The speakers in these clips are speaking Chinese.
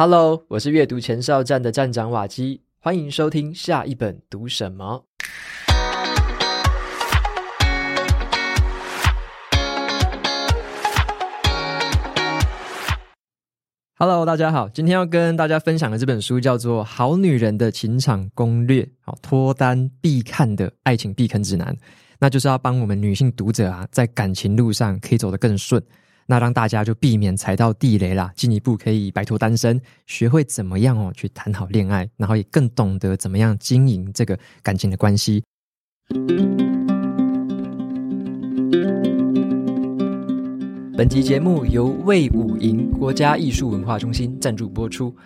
Hello，我是阅读前哨站的站长瓦基，欢迎收听下一本读什么。Hello，大家好，今天要跟大家分享的这本书叫做《好女人的情场攻略》，好脱单必看的爱情避坑指南，那就是要帮我们女性读者啊，在感情路上可以走得更顺。那让大家就避免踩到地雷啦，进一步可以摆脱单身，学会怎么样哦去谈好恋爱，然后也更懂得怎么样经营这个感情的关系。本集节目由魏武营国家艺术文化中心赞助播出。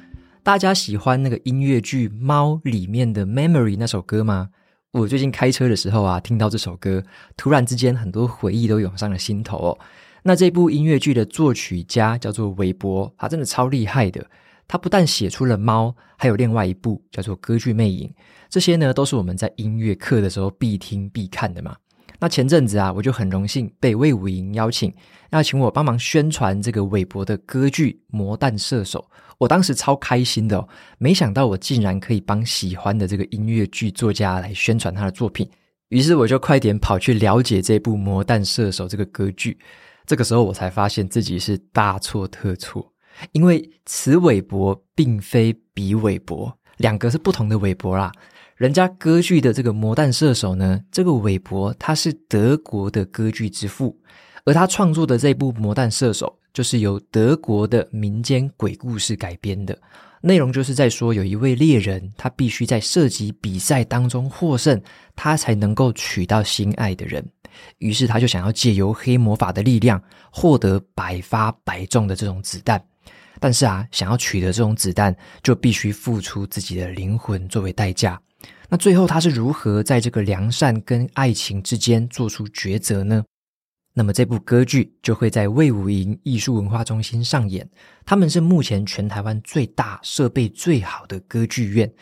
大家喜欢那个音乐剧《猫》里面的《Memory》那首歌吗？我最近开车的时候啊，听到这首歌，突然之间很多回忆都涌上了心头哦。那这部音乐剧的作曲家叫做韦伯，他真的超厉害的。他不但写出了《猫》，还有另外一部叫做《歌剧魅影》，这些呢都是我们在音乐课的时候必听必看的嘛。那前阵子啊，我就很荣幸被魏武营邀请，要请我帮忙宣传这个韦伯的歌剧《魔弹射手》。我当时超开心的哦，没想到我竟然可以帮喜欢的这个音乐剧作家来宣传他的作品。于是我就快点跑去了解这部《魔弹射手》这个歌剧。这个时候我才发现自己是大错特错，因为此韦伯并非彼韦伯，两个是不同的韦伯啦。人家歌剧的这个魔弹射手呢，这个韦伯他是德国的歌剧之父，而他创作的这部魔弹射手就是由德国的民间鬼故事改编的，内容就是在说有一位猎人，他必须在射击比赛当中获胜，他才能够娶到心爱的人。于是他就想要借由黑魔法的力量获得百发百中的这种子弹，但是啊，想要取得这种子弹，就必须付出自己的灵魂作为代价。那最后他是如何在这个良善跟爱情之间做出抉择呢？那么这部歌剧就会在魏武营艺术文化中心上演，他们是目前全台湾最大、设备最好的歌剧院。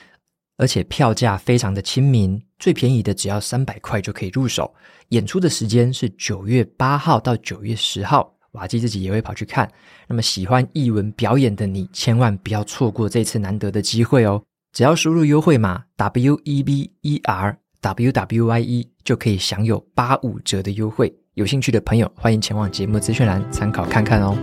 而且票价非常的亲民，最便宜的只要三百块就可以入手。演出的时间是九月八号到九月十号，瓦基自己也会跑去看。那么喜欢艺文表演的你，千万不要错过这次难得的机会哦！只要输入优惠码 W E B E R W W Y E，就可以享有八五折的优惠。有兴趣的朋友，欢迎前往节目资讯栏参考看看哦。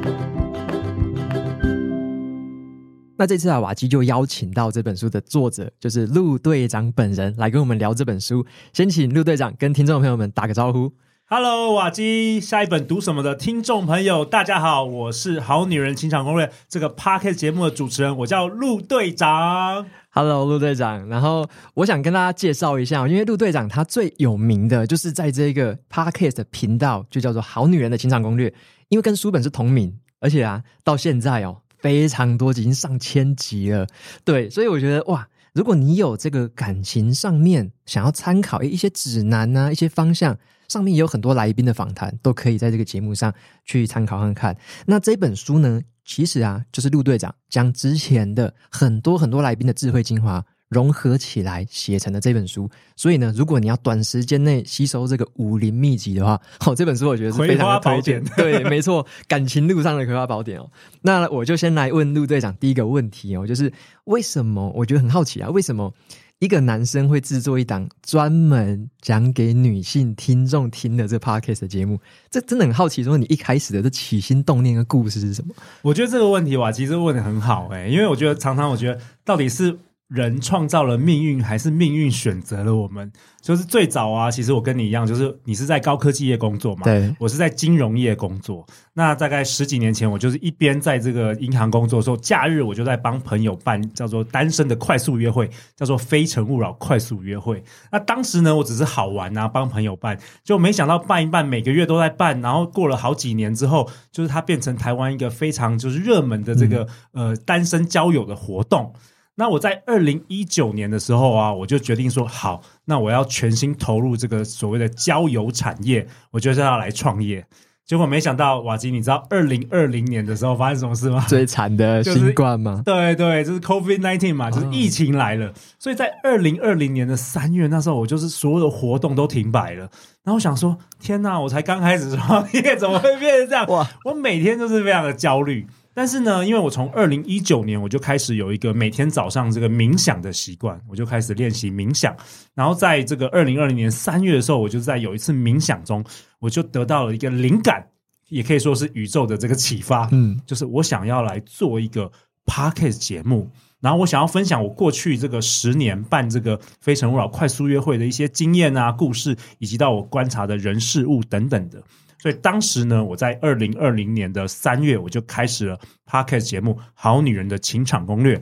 那这次啊，瓦基就邀请到这本书的作者，就是陆队长本人来跟我们聊这本书。先请陆队长跟听众朋友们打个招呼。Hello，瓦基，下一本读什么的听众朋友，大家好，我是《好女人情场攻略》这个 Podcast 节目的主持人，我叫陆队长。Hello，陆队长。然后我想跟大家介绍一下，因为陆队长他最有名的就是在这个 Podcast 频道，就叫做《好女人的情场攻略》，因为跟书本是同名，而且啊，到现在哦。非常多，已经上千集了。对，所以我觉得哇，如果你有这个感情上面想要参考一些指南啊，一些方向，上面也有很多来宾的访谈，都可以在这个节目上去参考看看。那这本书呢，其实啊，就是陆队长将之前的很多很多来宾的智慧精华。融合起来写成的这本书，所以呢，如果你要短时间内吸收这个武林秘籍的话，哦，这本书我觉得是非常的推荐。对，没错，感情路上的葵花宝典哦。那我就先来问陆队长第一个问题哦，就是为什么？我觉得很好奇啊，为什么一个男生会制作一档专门讲给女性听众听的这 podcast 的节目？这真的很好奇，说你一开始的这起心动念的故事是什么？我觉得这个问题哇，其实问得很好哎，因为我觉得常常我觉得到底是。人创造了命运，还是命运选择了我们？就是最早啊，其实我跟你一样，就是你是在高科技业工作嘛，对，我是在金融业工作。那大概十几年前，我就是一边在这个银行工作的时候，假日我就在帮朋友办叫做单身的快速约会，叫做非诚勿扰快速约会。那当时呢，我只是好玩啊，帮朋友办，就没想到办一办，每个月都在办，然后过了好几年之后，就是它变成台湾一个非常就是热门的这个、嗯、呃单身交友的活动。那我在二零一九年的时候啊，我就决定说好，那我要全心投入这个所谓的交友产业，我就是要来创业。结果没想到，瓦吉，你知道二零二零年的时候发生什么事吗？最惨的新冠吗？对对，就是 COVID nineteen 嘛，就是疫情来了。哦、所以在二零二零年的三月，那时候我就是所有的活动都停摆了。然后我想说，天哪，我才刚开始创业，怎么会变成这样？哇！我每天都是非常的焦虑。但是呢，因为我从二零一九年我就开始有一个每天早上这个冥想的习惯，我就开始练习冥想。然后在这个二零二零年三月的时候，我就在有一次冥想中，我就得到了一个灵感，也可以说是宇宙的这个启发。嗯，就是我想要来做一个 Podcast 节目，然后我想要分享我过去这个十年办这个非诚勿扰快速约会的一些经验啊、故事，以及到我观察的人事物等等的。所以当时呢，我在二零二零年的三月，我就开始了 Podcast 节目《好女人的情场攻略》。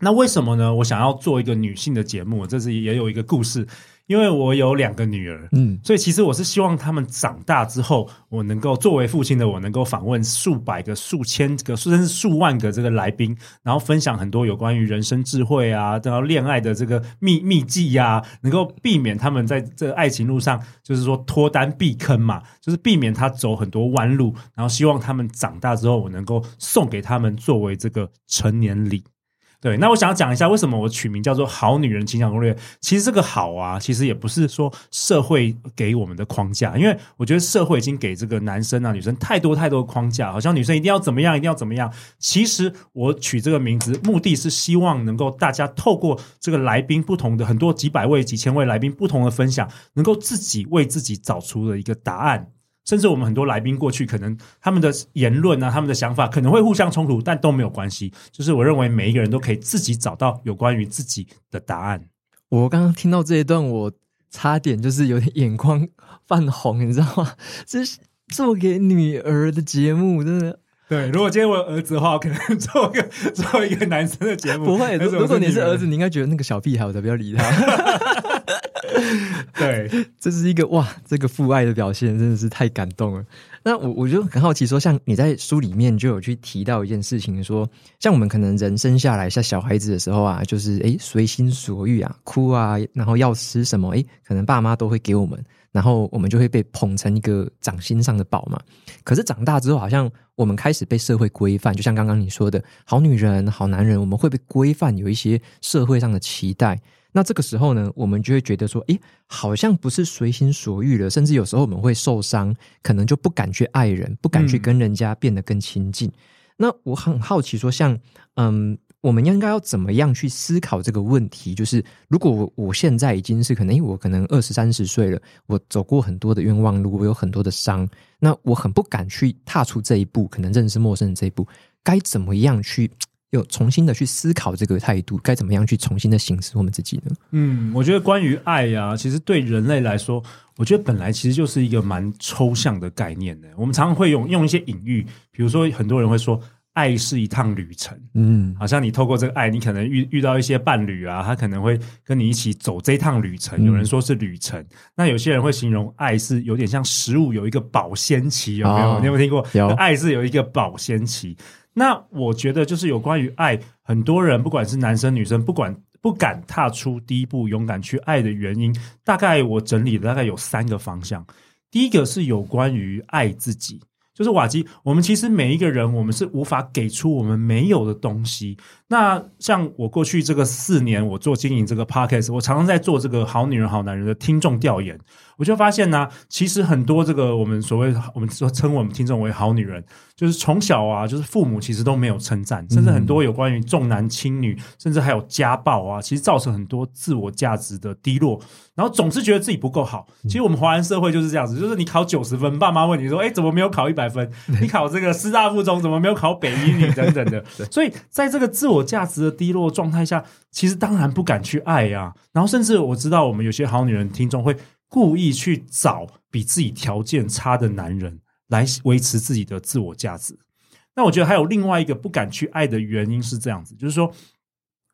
那为什么呢？我想要做一个女性的节目，这是也有一个故事。因为我有两个女儿，嗯，所以其实我是希望他们长大之后，我能够作为父亲的我，能够访问数百个、数千个，甚至数万个这个来宾，然后分享很多有关于人生智慧啊，然后恋爱的这个秘秘技呀，能够避免他们在这个爱情路上，就是说脱单避坑嘛，就是避免他走很多弯路，然后希望他们长大之后，我能够送给他们作为这个成年礼。对，那我想要讲一下为什么我取名叫做《好女人情场攻略》。其实这个“好”啊，其实也不是说社会给我们的框架，因为我觉得社会已经给这个男生啊、女生太多太多的框架，好像女生一定要怎么样，一定要怎么样。其实我取这个名字，目的是希望能够大家透过这个来宾不同的很多几百位、几千位来宾不同的分享，能够自己为自己找出了一个答案。甚至我们很多来宾过去可能他们的言论啊，他们的想法可能会互相冲突，但都没有关系。就是我认为每一个人都可以自己找到有关于自己的答案。我刚刚听到这一段，我差点就是有点眼眶泛红，你知道吗？这是做给女儿的节目，真的。对，如果今天我有儿子的话，我可能做一个 做一个男生的节目。不会，如果你是儿子，你应该觉得那个小屁孩，我才不要理他。对，这是一个哇，这个父爱的表现真的是太感动了。那我我就很好奇说，像你在书里面就有去提到一件事情，说像我们可能人生下来像小孩子的时候啊，就是诶随心所欲啊，哭啊，然后要吃什么，诶可能爸妈都会给我们，然后我们就会被捧成一个掌心上的宝嘛。可是长大之后，好像我们开始被社会规范，就像刚刚你说的，好女人、好男人，我们会被规范，有一些社会上的期待。那这个时候呢，我们就会觉得说，诶，好像不是随心所欲了，甚至有时候我们会受伤，可能就不敢去爱人，不敢去跟人家变得更亲近。嗯。那我很好奇说，像，嗯，我们应该要怎么样去思考这个问题？就是如果我我现在已经是可能，因为我可能二十三十岁了，我走过很多的冤枉路，我有很多的伤，那我很不敢去踏出这一步，可能认识陌生人这一步，该怎么样去？又重新的去思考这个态度，该怎么样去重新的省思我们自己呢？嗯，我觉得关于爱呀、其实对人类来说，我觉得本来其实就是一个蛮抽象的概念的。我们常常会用用一些隐喻，比如说很多人会说，爱是一趟旅程。嗯，好像你透过这个爱，你可能遇遇到一些伴侣啊，他可能会跟你一起走这趟旅程。有人说是旅程，嗯、那有些人会形容爱是有点像食物，有一个保鲜期，有没有？哦、你有没有听过？有，爱是有一个保鲜期。那我觉得就是有关于爱，很多人不管是男生女生，不管不敢踏出第一步，勇敢去爱的原因，大概我整理的大概有三个方向。第一个是有关于爱自己，就是瓦基，我们其实每一个人，我们是无法给出我们没有的东西。那像我过去这个四年，我做经营这个 podcast，我常常在做这个好女人好男人的听众调研。我就发现呢、啊，其实很多这个我们所谓我们说称我们听众为好女人，就是从小啊，就是父母其实都没有称赞，甚至很多有关于重男轻女，甚至还有家暴啊，其实造成很多自我价值的低落，然后总是觉得自己不够好。其实我们华人社会就是这样子，就是你考九十分，爸妈问你说：“哎，怎么没有考一百分？你考这个师大附中怎么没有考北一女等等的。”所以在这个自我价值的低落状态下，其实当然不敢去爱呀、啊。然后甚至我知道，我们有些好女人听众会。故意去找比自己条件差的男人来维持自己的自我价值。那我觉得还有另外一个不敢去爱的原因是这样子，就是说，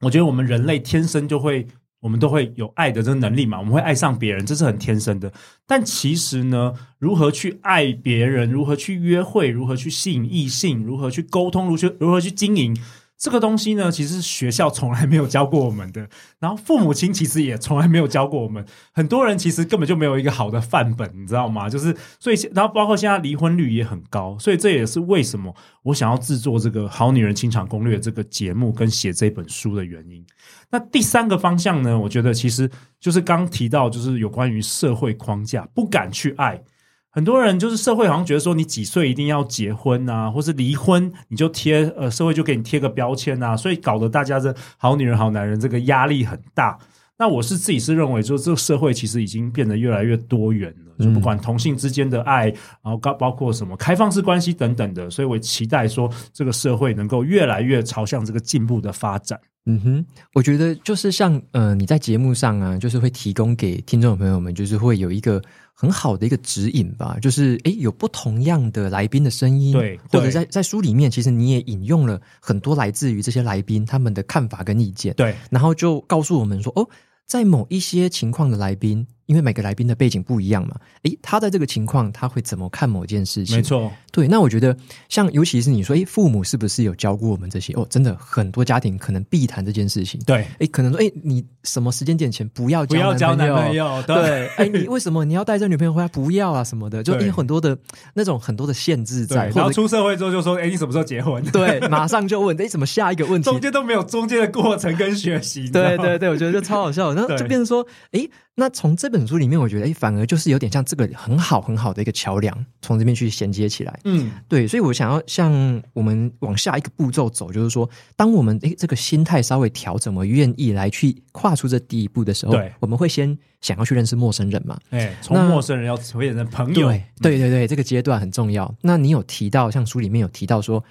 我觉得我们人类天生就会，我们都会有爱的这个能力嘛，我们会爱上别人，这是很天生的。但其实呢，如何去爱别人，如何去约会，如何去吸引异性，如何去沟通，如何如何去经营。这个东西呢，其实学校从来没有教过我们的，然后父母亲其实也从来没有教过我们。很多人其实根本就没有一个好的范本，你知道吗？就是所以，然后包括现在离婚率也很高，所以这也是为什么我想要制作这个《好女人情场攻略》这个节目跟写这本书的原因。那第三个方向呢，我觉得其实就是刚提到，就是有关于社会框架，不敢去爱。很多人就是社会好像觉得说你几岁一定要结婚啊，或是离婚你就贴呃社会就给你贴个标签啊，所以搞得大家这好女人好男人这个压力很大。那我是自己是认为，说这个社会其实已经变得越来越多元了，就不管同性之间的爱，然后包包括什么开放式关系等等的，所以我期待说这个社会能够越来越朝向这个进步的发展。嗯哼，我觉得就是像呃你在节目上啊，就是会提供给听众朋友们，就是会有一个很好的一个指引吧，就是诶有不同样的来宾的声音，对，或者在在书里面，其实你也引用了很多来自于这些来宾他们的看法跟意见，对，然后就告诉我们说哦。在某一些情况的来宾，因为每个来宾的背景不一样嘛，诶，他在这个情况他会怎么看某件事情？没错，对。那我觉得，像尤其是你说，诶，父母是不是有教过我们这些？哦，真的很多家庭可能必谈这件事情。对，诶，可能说，诶，你什么时间点前不要交不要交男朋友？对，诶，你为什么你要带这女朋友回来？不要啊什么的，就有很多的那种很多的限制在。然后出社会之后就说，诶，你什么时候结婚？对，马上就问，诶，怎么下一个问题？中间都没有中间的过程跟学习。对对对，我觉得就超好笑，然后就变成说，诶。那从这本书里面，我觉得，哎，反而就是有点像这个很好很好的一个桥梁，从这边去衔接起来。嗯，对，所以我想要像我们往下一个步骤走，就是说，当我们哎这个心态稍微调整，我愿意来去跨出这第一步的时候，对，我们会先想要去认识陌生人嘛？哎，从陌生人要变成朋友，对，对对对，这个阶段很重要。那你有提到，像书里面有提到说，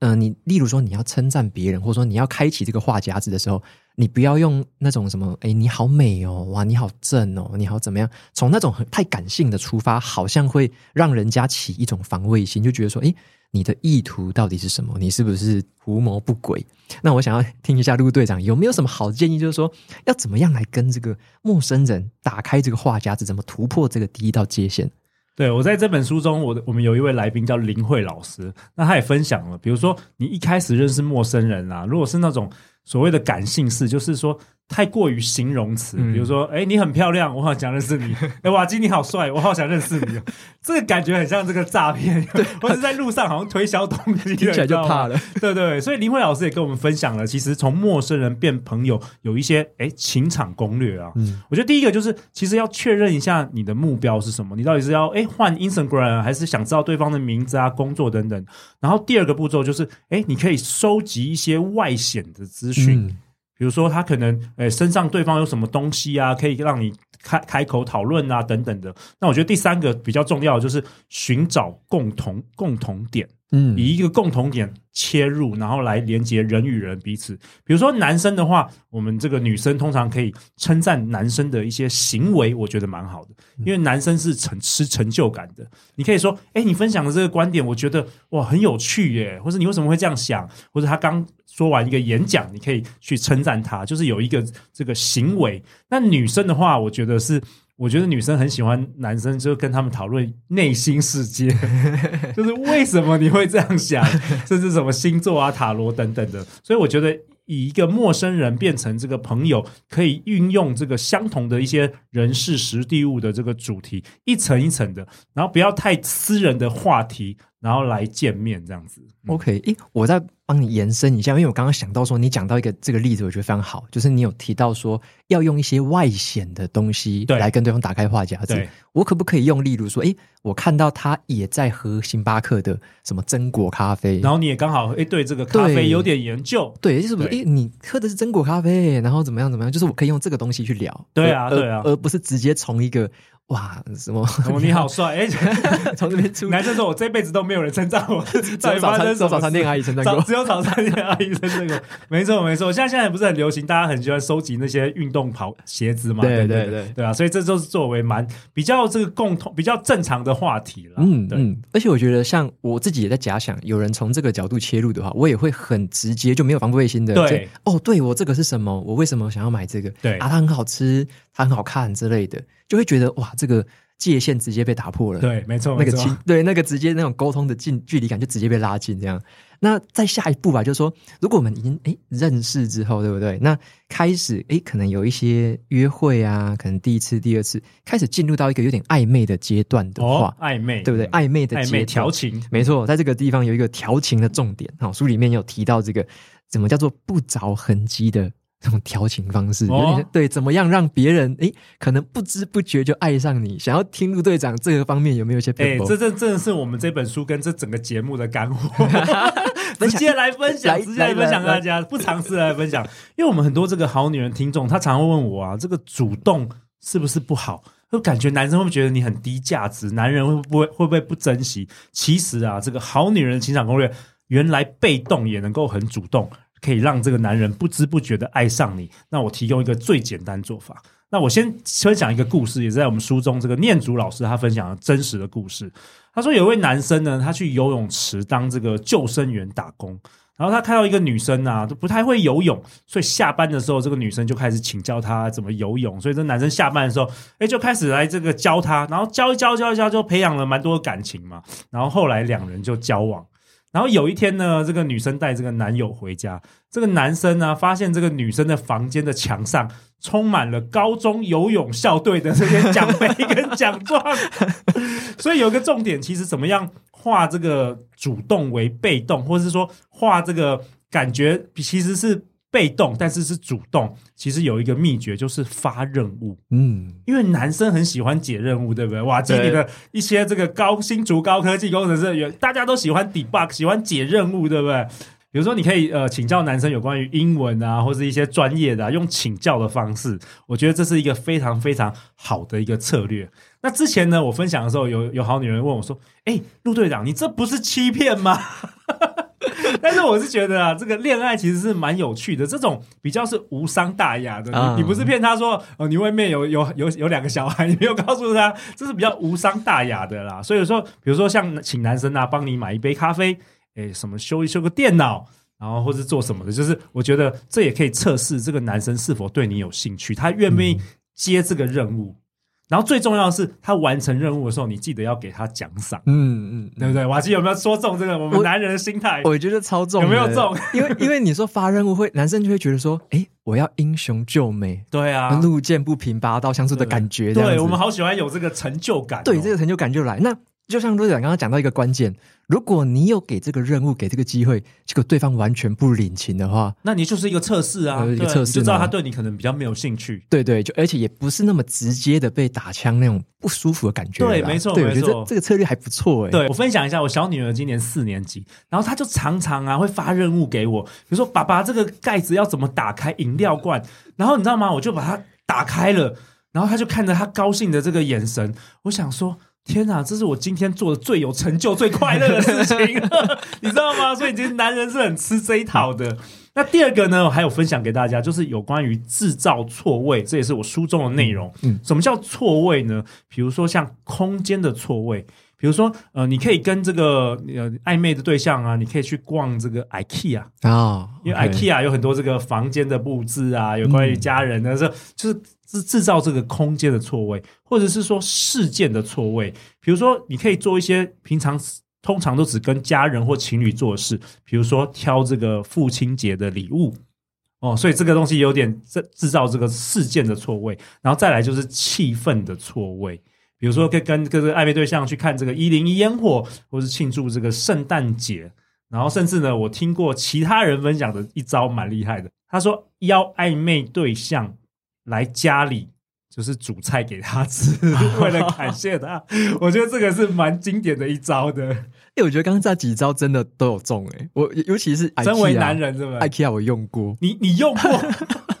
嗯、呃，你例如说你要称赞别人，或者说你要开启这个话匣子的时候。你不要用那种什么，哎，你好美哦，哇，你好正哦，你好怎么样？从那种很太感性的出发，好像会让人家起一种防卫心，就觉得说，哎，你的意图到底是什么？你是不是图谋不轨？那我想要听一下陆队长有没有什么好建议，就是说要怎么样来跟这个陌生人打开这个话匣子，怎么突破这个第一道界限？对，我在这本书中，我我们有一位来宾叫林慧老师，那他也分享了，比如说你一开始认识陌生人啊，如果是那种。所谓的感性式，就是说太过于形容词，比如说，哎、欸，你很漂亮，我好想认识你；哎、欸，瓦基你好帅，我好想认识你。这个感觉很像这个诈骗，或者在路上好像推销东西，听起来就怕了。对对对，所以林慧老师也跟我们分享了，其实从陌生人变朋友有一些哎、欸、情场攻略啊。嗯，我觉得第一个就是，其实要确认一下你的目标是什么，你到底是要哎换 Instagram，还是想知道对方的名字啊、工作等等。然后第二个步骤就是，哎，你可以收集一些外显的资讯。嗯比如说，他可能诶身上对方有什么东西啊，可以让你开开口讨论啊，等等的。那我觉得第三个比较重要的就是寻找共同共同点，嗯，以一个共同点切入，然后来连接人与人彼此。比如说男生的话，我们这个女生通常可以称赞男生的一些行为，我觉得蛮好的，因为男生是成吃成就感的。你可以说，哎，你分享的这个观点，我觉得哇很有趣耶，或者你为什么会这样想，或者他刚。说完一个演讲，你可以去称赞他，就是有一个这个行为。那女生的话，我觉得是，我觉得女生很喜欢男生，就跟他们讨论内心世界，就是为什么你会这样想，甚至什么星座啊、塔罗等等的。所以我觉得，以一个陌生人变成这个朋友，可以运用这个相同的一些人事、实地物的这个主题，一层一层的，然后不要太私人的话题，然后来见面这样子。OK，诶，我再。帮你延伸一下，因为我刚刚想到说，你讲到一个这个例子，我觉得非常好，就是你有提到说要用一些外显的东西来跟对方打开话匣子。我可不可以用，例如说，诶，我看到他也在喝星巴克的什么榛果咖啡，然后你也刚好诶对这个咖啡有点研究，对，是不是？诶，你喝的是榛果咖啡，然后怎么样怎么样？就是我可以用这个东西去聊，对啊，对啊，而不是直接从一个。哇，什么？哦、你好帅！哎，从这边出，男生说我这辈子都没有人称赞我，只有早餐，早餐店阿姨称赞过，只有早餐店阿姨称赞过。没错，没错。现在现在不是很流行，大家很喜欢收集那些运动跑鞋子嘛？对对对，对啊。所以这就是作为蛮比较这个共同、比较正常的话题了。嗯嗯。而且我觉得，像我自己也在假想，有人从这个角度切入的话，我也会很直接，就没有防备心的。对哦，对我这个是什么？我为什么想要买这个？对啊，它很好吃，它很好看之类的，就会觉得哇，这个。界限直接被打破了，对，没错，那个亲，对，那个直接那种沟通的近距离感就直接被拉近，这样。那再下一步吧，就是说，如果我们已经诶认识之后，对不对？那开始诶可能有一些约会啊，可能第一次、第二次开始进入到一个有点暧昧的阶段的话，哦、暧昧，对不对？暧昧的暧昧调情，没错，在这个地方有一个调情的重点。好，书里面有提到这个怎么叫做不着痕迹的。这种调情方式，哦、有点对，怎么样让别人诶可能不知不觉就爱上你？想要听陆队长这个方面有没有一些？哎，这这真的是我们这本书跟这整个节目的干货，直接来分享，直接来分享大家，不尝试来分享，因为我们很多这个好女人听众，她常会问我啊，这个主动是不是不好？就感觉男生会不会觉得你很低价值？男人会不会会不会不珍惜？其实啊，这个好女人情场攻略，原来被动也能够很主动。可以让这个男人不知不觉的爱上你。那我提供一个最简单做法。那我先分享一个故事，也是在我们书中这个念祖老师他分享的真实的故事。他说有一位男生呢，他去游泳池当这个救生员打工，然后他看到一个女生啊，都不太会游泳，所以下班的时候，这个女生就开始请教他怎么游泳。所以这男生下班的时候，哎，就开始来这个教他，然后教一教教一教，就培养了蛮多的感情嘛。然后后来两人就交往。然后有一天呢，这个女生带这个男友回家，这个男生呢发现这个女生的房间的墙上充满了高中游泳校队的这些奖杯跟奖状，所以有个重点，其实怎么样化这个主动为被动，或者是说化这个感觉，其实是。被动，但是是主动。其实有一个秘诀，就是发任务。嗯，因为男生很喜欢解任务，对不对？哇，这里的一些这个高新竹高科技工程师大家都喜欢 debug，喜欢解任务，对不对？比如说，你可以呃请教男生有关于英文啊，或是一些专业的，啊，用请教的方式。我觉得这是一个非常非常好的一个策略。那之前呢，我分享的时候，有有好女人问我说：“哎，陆队长，你这不是欺骗吗？” 但是我是觉得啊，这个恋爱其实是蛮有趣的，这种比较是无伤大雅的。你你不是骗他说哦，你外面有有有有两个小孩，你没有告诉他，这是比较无伤大雅的啦。所以说，比如说像请男生啊，帮你买一杯咖啡，诶，什么修一修个电脑，然后或是做什么的，就是我觉得这也可以测试这个男生是否对你有兴趣，他愿不愿意接这个任务。然后最重要的是，他完成任务的时候，你记得要给他奖赏，嗯嗯，对不对？瓦基有没有说中这个我们男人的心态？我，我觉得超重，有没有中？因为因为你说发任务会，男生就会觉得说，哎，我要英雄救美，对啊，路见不平拔刀相助的感觉，对，对我们好喜欢有这个成就感，哦，对，这个成就感就来那。就像陆队长刚刚讲到一个关键，如果你有给这个任务，给这个机会，结果对方完全不领情的话，那你就是一个测试啊，一个测试，就知道他对你可能比较没有兴趣。对对，就而且也不是那么直接的被打枪那种不舒服的感觉。对，没错，我觉得这这个策略还不错哎。对，我分享一下，我小女儿今年四年级，然后她就常常啊会发任务给我，比如说爸爸这个盖子要怎么打开饮料罐，然后你知道吗？我就把它打开了，然后她就看着她高兴的这个眼神，我想说。天哪，这是我今天做的最有成就、最快乐的事情 你知道吗？所以其实男人是很吃这一套的。那第二个呢，我还有分享给大家，就是有关于制造错位，这也是我书中的内容。嗯，什么叫错位呢？比如说像空间的错位，比如说呃，你可以跟这个呃暧昧的对象啊，你可以去逛这个 IKEA 啊，哦，因为 IKEA 有很多这个房间的布置啊，有关于家人的这、嗯、就是。制制造这个空间的错位，或者是说事件的错位。比如说，你可以做一些平常通常都只跟家人或情侣做的事，比如说挑这个父亲节的礼物哦。所以这个东西有点制制造这个事件的错位，然后再来就是气氛的错位。比如说，可以跟跟这个暧昧对象去看这个一零一烟火，或是庆祝这个圣诞节。然后甚至呢，我听过其他人分享的一招蛮厉害的，他说邀暧昧对象。来家里就是煮菜给他吃，为了感谢他。我觉得这个是蛮经典的一招的。哎，我觉得刚刚这几招真的都有中哎。我尤其是身为男人，是不是？IKEA 我用过，你你用过。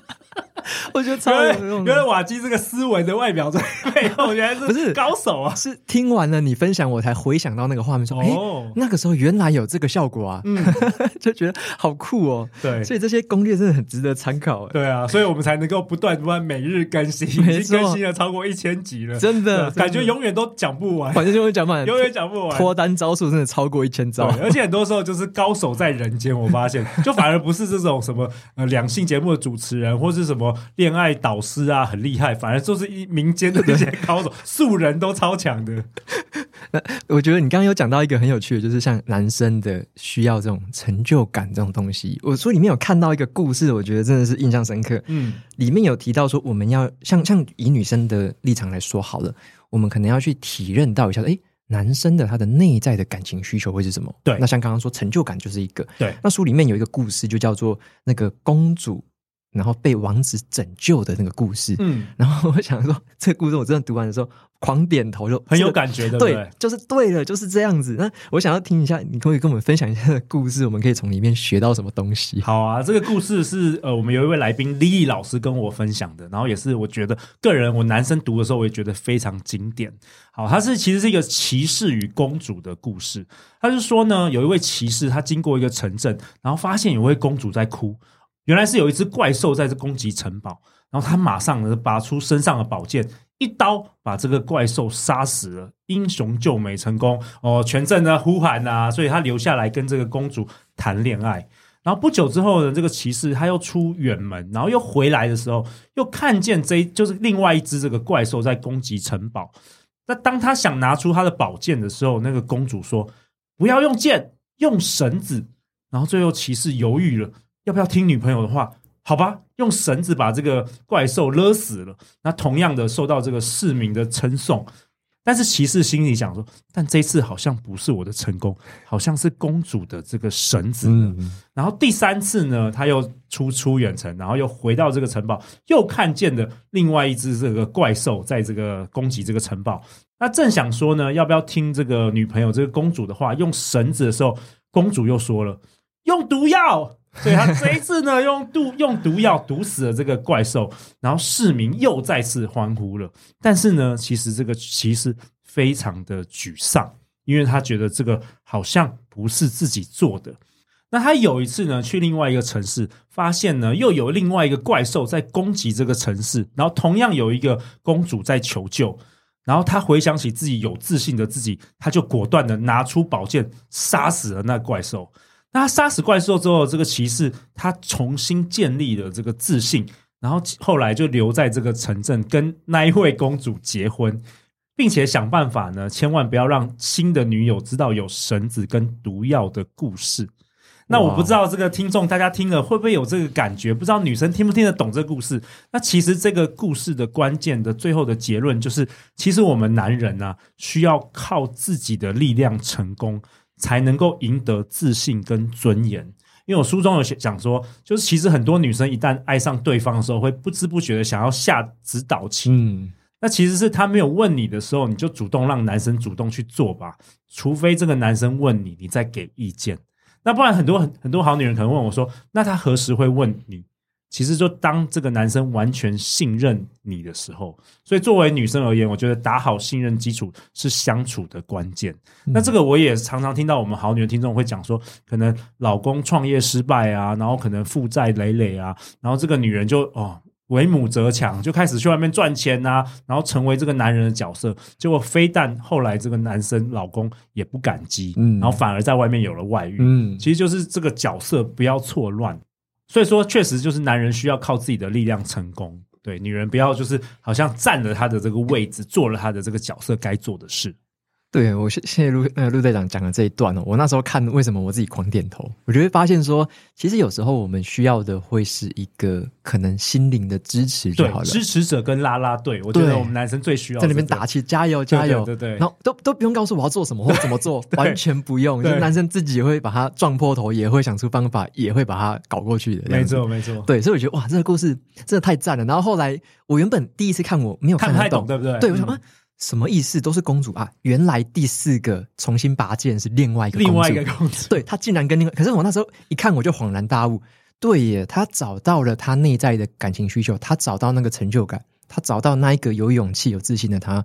我觉得超有用的。原来瓦基这个斯文的外表在背后原来是 不是高手啊？是听完了你分享，我才回想到那个画面，说：“哎、哦，那个时候原来有这个效果啊！”嗯，就觉得好酷哦。对，所以这些攻略真的很值得参考。对啊，所以我们才能够不断不断每日更新，已经更新了超过一千集了，真的感觉永远都讲不完，反正就会讲不完，永远讲不完。脱单招数真的超过一千招，而且很多时候就是高手在人间。我发现，就反而不是这种什么呃两性节目的主持人，或是什么恋爱导师啊，很厉害，反而就是一民间的那些高手，素人都超强的。那我觉得你刚刚有讲到一个很有趣的，就是像男生的需要这种成就感这种东西。我说里面有看到一个故事，我觉得真的是印象深刻。嗯，里面有提到说，我们要像像以女生的立场来说好了，我们可能要去体认到一下，诶，男生的他的内在的感情需求会是什么？对，那像刚刚说成就感就是一个。对，那书里面有一个故事，就叫做那个公主。然后被王子拯救的那个故事。嗯，然后我想说，这个故事我真的读完的时候。狂点头就很有感觉的，对，对，就是对了，就是这样子。那我想要听一下，你可以跟我们分享一下故事，我们可以从里面学到什么东西？好啊，这个故事是呃，我们有一位来宾 Lily 老师跟我分享的，然后也是我觉得个人我男生读的时候，我也觉得非常经典。好，它是其实是一个骑士与公主的故事。他是说呢，有一位骑士，他经过一个城镇，然后发现有一位公主在哭，原来是有一只怪兽在这攻击城堡，然后他马上呢拔出身上的宝剑。一刀把这个怪兽杀死了，英雄救美成功哦！全镇呢呼喊啊，所以他留下来跟这个公主谈恋爱。然后不久之后呢，这个骑士他又出远门，然后又回来的时候，又看见这就是另外一只这个怪兽在攻击城堡。那当他想拿出他的宝剑的时候，那个公主说：“不要用剑，用绳子。”然后最后骑士犹豫了，要不要听女朋友的话？好吧，用绳子把这个怪兽勒死了。那同样的受到这个市民的称颂，但是骑士心里想说：但这次好像不是我的成功，好像是公主的这个绳子。嗯。然后第三次呢，他又出出远程，然后又回到这个城堡，又看见了另外一只这个怪兽在这个攻击这个城堡。那正想说呢，要不要听这个女朋友这个公主的话，用绳子的时候，公主又说了：用毒药。所以他这一次呢，用毒用毒药毒死了这个怪兽，然后市民又再次欢呼了。但是呢，其实这个骑士非常的沮丧，因为他觉得这个好像不是自己做的。那他有一次呢，去另外一个城市，发现呢又有另外一个怪兽在攻击这个城市，然后同样有一个公主在求救。然后他回想起自己有自信的自己，他就果断的拿出宝剑杀死了那怪兽。那他杀死怪兽之后，这个骑士他重新建立了这个自信，然后后来就留在这个城镇，跟那一位公主结婚，并且想办法呢，千万不要让新的女友知道有绳子跟毒药的故事。那我不知道这个听众大家听了会不会有这个感觉？不知道女生听不听得懂这个故事？那其实这个故事的关键的最后的结论就是，其实我们男人啊，需要靠自己的力量成功。才能够赢得自信跟尊严。因为我书中有讲说，就是其实很多女生一旦爱上对方的时候，会不知不觉的想要下指导棋。嗯，那其实是他没有问你的时候，你就主动让男生主动去做吧。除非这个男生问你，你再给意见。那不然很多很很多好女人可能问我说，那他何时会问你？其实就当这个男生完全信任你的时候，所以作为女生而言，我觉得打好信任基础是相处的关键。嗯。那这个我也常常听到我们好女的听众会讲说，可能老公创业失败啊，然后可能负债累累啊，然后这个女人就哦为母则强，就开始去外面赚钱啊，然后成为这个男人的角色。结果非但后来这个男生老公也不感激，嗯，然后反而在外面有了外遇，嗯，其实就是这个角色不要错乱。所以说，确实就是男人需要靠自己的力量成功，对，女人不要就是好像占了她的这个位置，做了她的这个角色该做的事。对，我谢谢陆呃陆队长讲的这一段哦，我那时候看为什么我自己狂点头，我就会发现说，其实有时候我们需要的会是一个可能心灵的支持就好了，支持者跟拉拉队，我觉得我们男生最需要在那边打气，加油加油，对对，对，对，然后都都不用告诉我要做什么或怎么做，完全不用，就男生自己会把他撞破头，也会想出方法，也会把他搞过去的，没错没错，对，所以我觉得哇，这个故事真的太赞了。然后后来我原本第一次看我没有看，看太懂，对不对？对，我想啊。嗯什么意思？都是公主啊！原来第四个重新拔剑是另外一个公主，另外一个公主。对，她竟然跟另外……可是我那时候一看，我就恍然大悟。对耶，她找到了她内在的感情需求，她找到那个成就感，她找到那一个有勇气、有自信的她。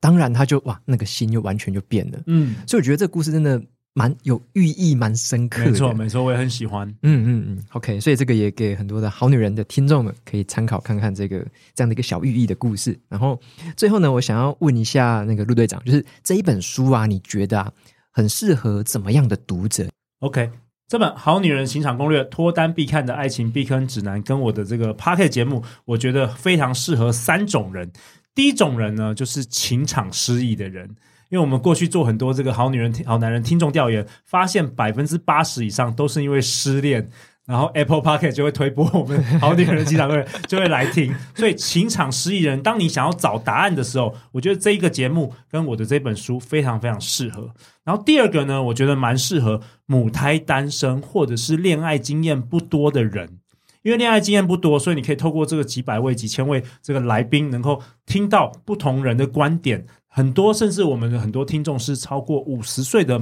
当然，她就哇，那个心就完全就变了。嗯，所以我觉得这个故事真的。蛮有寓意，蛮深刻的。没错，没错，我也很喜欢。嗯嗯嗯，OK，所以这个也给很多的好女人的听众们可以参考看看这个这样的一个小寓意的故事。然后最后呢，我想要问一下那个陆队长，就是这一本书啊，你觉得啊，很适合怎么样的读者？OK，这本《好女人情场攻略：脱单必看的爱情避坑指南》跟我的这个 Podcast 节目，我觉得非常适合三种人。第一种人呢，就是情场失意的人。因为我们过去做很多这个好女人、好男人听众调研，发现百分之八十以上都是因为失恋，然后 Apple Podcast 就会推播我们好女人情场攻略，就会来听。所以情场失意人，当你想要找答案的时候，我觉得这一个节目跟我的这本书非常非常适合。然后第二个呢，我觉得蛮适合母胎单身或者是恋爱经验不多的人。因为恋爱经验不多，所以你可以透过这个几百位、几千位这个来宾，能够听到不同人的观点。很多甚至我们的很多听众是超过五十岁的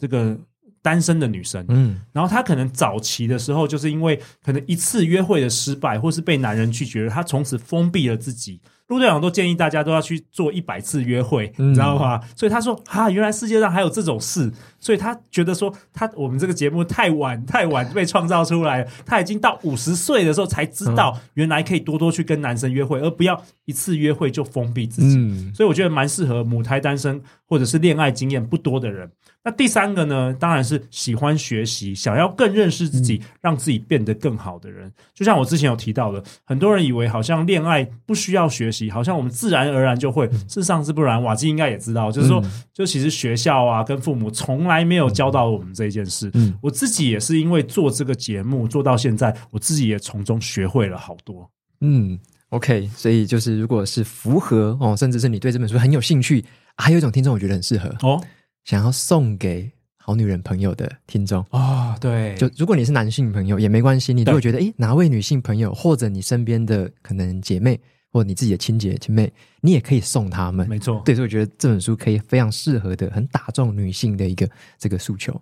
这个单身的女生，嗯，然后她可能早期的时候，就是因为可能一次约会的失败，或是被男人拒绝了，她从此封闭了自己。陆队长都建议大家都要去做一百次约会，嗯、你知道吗？所以他说：“哈，原来世界上还有这种事。”所以他觉得说，他我们这个节目太晚太晚被创造出来了，他已经到五十岁的时候才知道，原来可以多多去跟男生约会，而不要一次约会就封闭自己。嗯、所以我觉得蛮适合母胎单身或者是恋爱经验不多的人。那第三个呢，当然是喜欢学习、想要更认识自己、让自己变得更好的人。就像我之前有提到的，很多人以为好像恋爱不需要学习，好像我们自然而然就会。事实上是不然。瓦基应该也知道，就是说，就其实学校啊，跟父母从来。还没有教到我们这件事，嗯，我自己也是因为做这个节目做到现在，我自己也从中学会了好多，嗯，OK，所以就是如果是符合哦，甚至是你对这本书很有兴趣，还有一种听众我觉得很适合哦，想要送给好女人朋友的听众哦，对，就如果你是男性朋友也没关系，你如果觉得诶哪位女性朋友或者你身边的可能姐妹。或你自己的亲姐亲妹，你也可以送他们。没错，对，所以我觉得这本书可以非常适合的，很打中女性的一个这个诉求。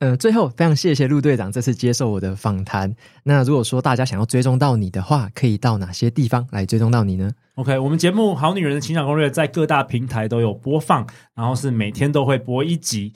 呃，最后非常谢谢陆队长这次接受我的访谈。那如果说大家想要追踪到你的话，可以到哪些地方来追踪到你呢？OK，我们节目《好女人的情感攻略》在各大平台都有播放，然后是每天都会播一集。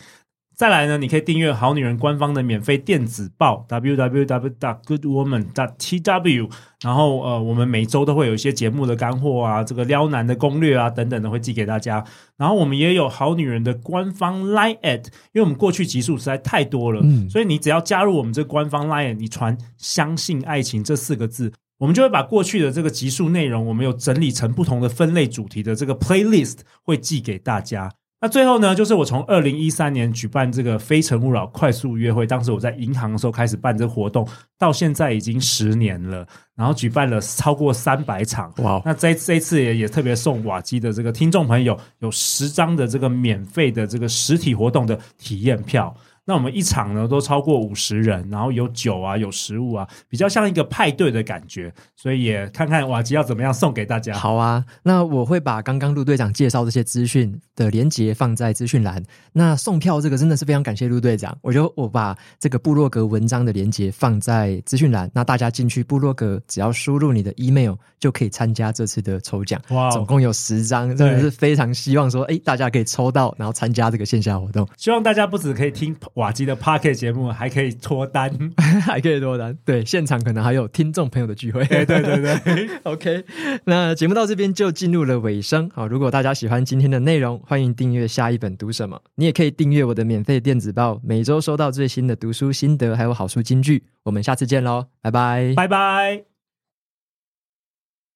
再来呢，你可以订阅好女人官方的免费电子报 www.goodwoman.tw，然后呃，我们每周都会有一些节目的干货啊，这个撩男的攻略啊等等的会寄给大家。然后我们也有好女人的官方 Line at，因为我们过去集数实在太多了，嗯，所以你只要加入我们这个官方 Line，你传“相信爱情”这四个字，我们就会把过去的这个集数内容，我们有整理成不同的分类主题的这个 playlist 会寄给大家。那最后呢，就是我从二零一三年举办这个《非诚勿扰》快速约会，当时我在银行的时候开始办这个活动，到现在已经十年了，然后举办了超过三百场。哇那这这一次也也特别送瓦基的这个听众朋友有十张的这个免费的这个实体活动的体验票。那我们一场呢都超过五十人，然后有酒啊，有食物啊，比较像一个派对的感觉，所以也看看瓦吉要怎么样送给大家。好啊，那我会把刚刚陆队长介绍这些资讯的连接放在资讯栏。那送票这个真的是非常感谢陆队长，我就我把这个部落格文章的连接放在资讯栏，那大家进去部落格，只要输入你的 email 就可以参加这次的抽奖。哇 Wow，总共有十张，真的是非常希望说，哎，大家可以抽到，然后参加这个线下活动。希望大家不止可以听。瓦基的 Podcast 节目还可以脱单，还可以脱单。对，现场可能还有听众朋友的聚会。对对对对，OK。那节目到这边就进入了尾声。好，如果大家喜欢今天的内容，欢迎订阅下一本读什么。你也可以订阅我的免费电子报，每周收到最新的读书心得，还有好书金句。我们下次见喽，拜拜，拜拜。